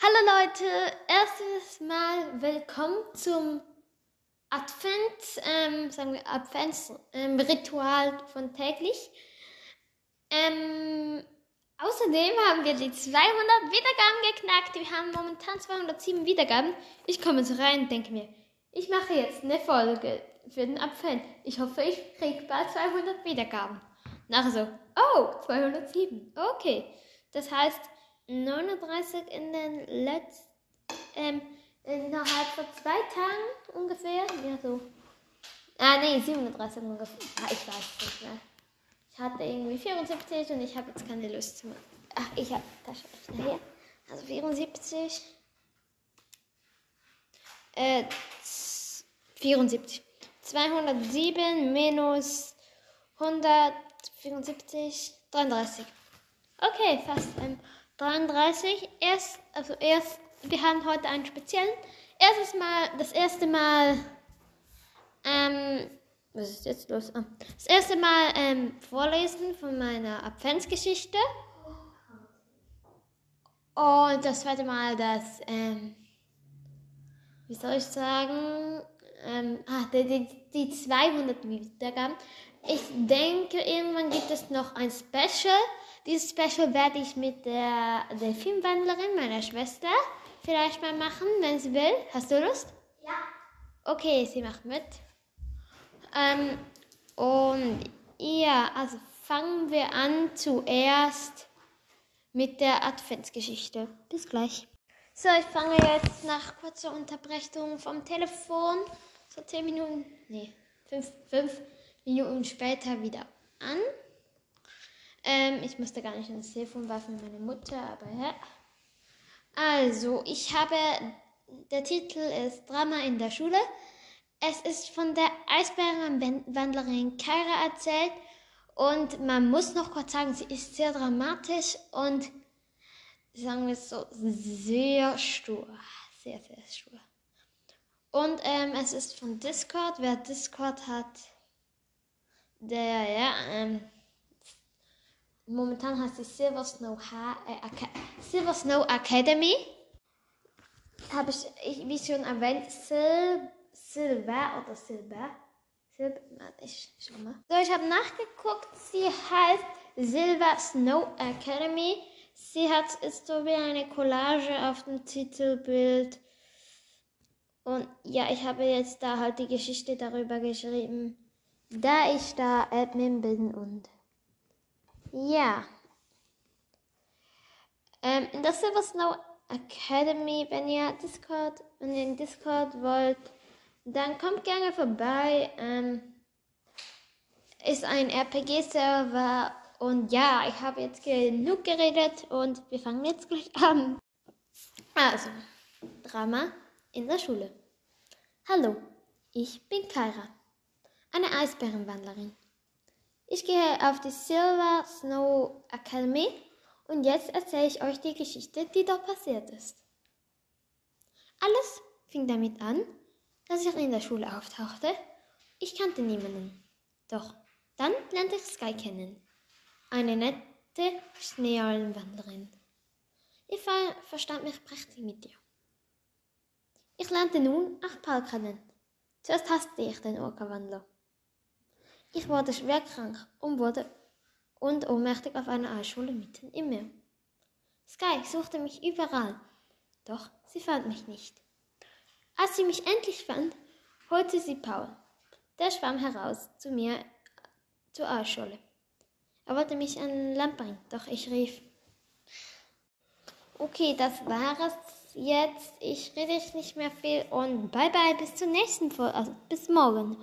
Hallo Leute, erstes Mal willkommen zum Advents, ähm, sagen wir Advents-Ritual ähm, von täglich. Ähm, außerdem haben wir die 200 Wiedergaben geknackt. Wir haben momentan 207 Wiedergaben. Ich komme so rein und denke mir, ich mache jetzt eine Folge für den Advent. Ich hoffe, ich kriege bald 200 Wiedergaben. Nachher so, oh, 207. Okay. Das heißt, 39 in den letzten, ähm, innerhalb von zwei Tagen ungefähr. Ja, so. Ah, nee, 37 ungefähr. Ah, ich weiß es nicht mehr. Ich hatte irgendwie 74 und ich habe jetzt keine Lust mehr. Ach, ich habe Taschenrechner hier. Also 74. Äh, 74. 207 minus 174, 33. Okay, fast. Ähm, 33. Erst, also erst, wir haben heute einen speziellen. Erstes Mal, das erste Mal, ähm, was ist jetzt los? Ah, das erste Mal ähm, vorlesen von meiner Adventsgeschichte. Und das zweite Mal das, ähm, wie soll ich sagen, ähm, ah, die, die, die 200 Wiedergaben. Ich denke, irgendwann gibt es noch ein Special dieses Special werde ich mit der, Filmwandlerin, meiner Schwester, vielleicht mal machen, wenn sie will. Hast du Lust? Ja. Okay, sie macht mit. Ähm, und ja, also fangen wir an zuerst mit der Adventsgeschichte. Bis gleich. So, ich fange jetzt nach kurzer Unterbrechung vom Telefon, so 10 Minuten, nee, 5 Minuten später wieder an. Ähm, ich musste gar nicht ins Telefon, war für meine Mutter, aber ja. Also, ich habe, der Titel ist Drama in der Schule. Es ist von der Eisbärenwandlerin Kaira erzählt und man muss noch kurz sagen, sie ist sehr dramatisch und sagen wir es so, sehr stur. Sehr, sehr stur. Und ähm, es ist von Discord. Wer Discord hat, der, ja, ähm, Momentan heißt sie Silver Snow, ha äh, Silver Snow Academy. Habe ich, ich, wie schon erwähnt, Sil Silver oder Silber. Silber, ich schau mal. So, ich habe nachgeguckt. Sie heißt Silver Snow Academy. Sie hat ist so wie eine Collage auf dem Titelbild. Und ja, ich habe jetzt da halt die Geschichte darüber geschrieben, da ich da Admin bin und ja. Ähm, in der Silver Snow Academy, wenn ihr Discord, wenn ihr in Discord wollt, dann kommt gerne vorbei. Ähm, ist ein RPG-Server und ja, ich habe jetzt genug geredet und wir fangen jetzt gleich an. Also, Drama in der Schule. Hallo, ich bin Kaira, eine Eisbärenwandlerin. Ich gehe auf die Silver Snow Academy und jetzt erzähle ich euch die Geschichte, die dort passiert ist. Alles fing damit an, dass ich in der Schule auftauchte. Ich kannte niemanden. Doch dann lernte ich Sky kennen. Eine nette Schneeallenwanderin. Ich verstand mich prächtig mit ihr. Ich lernte nun auch Paul kennen. Zuerst hasste ich den Orca-Wandler. Ich wurde schwer krank und wurde und ohnmächtig auf einer Eisschule mitten im Meer. Sky suchte mich überall, doch sie fand mich nicht. Als sie mich endlich fand, holte sie Paul. Der schwamm heraus zu mir zur Eisschule. Er wollte mich an Land bringen, doch ich rief. Okay, das war es jetzt. Ich rede nicht mehr viel und bye bye bis zur nächsten Folge, also bis morgen.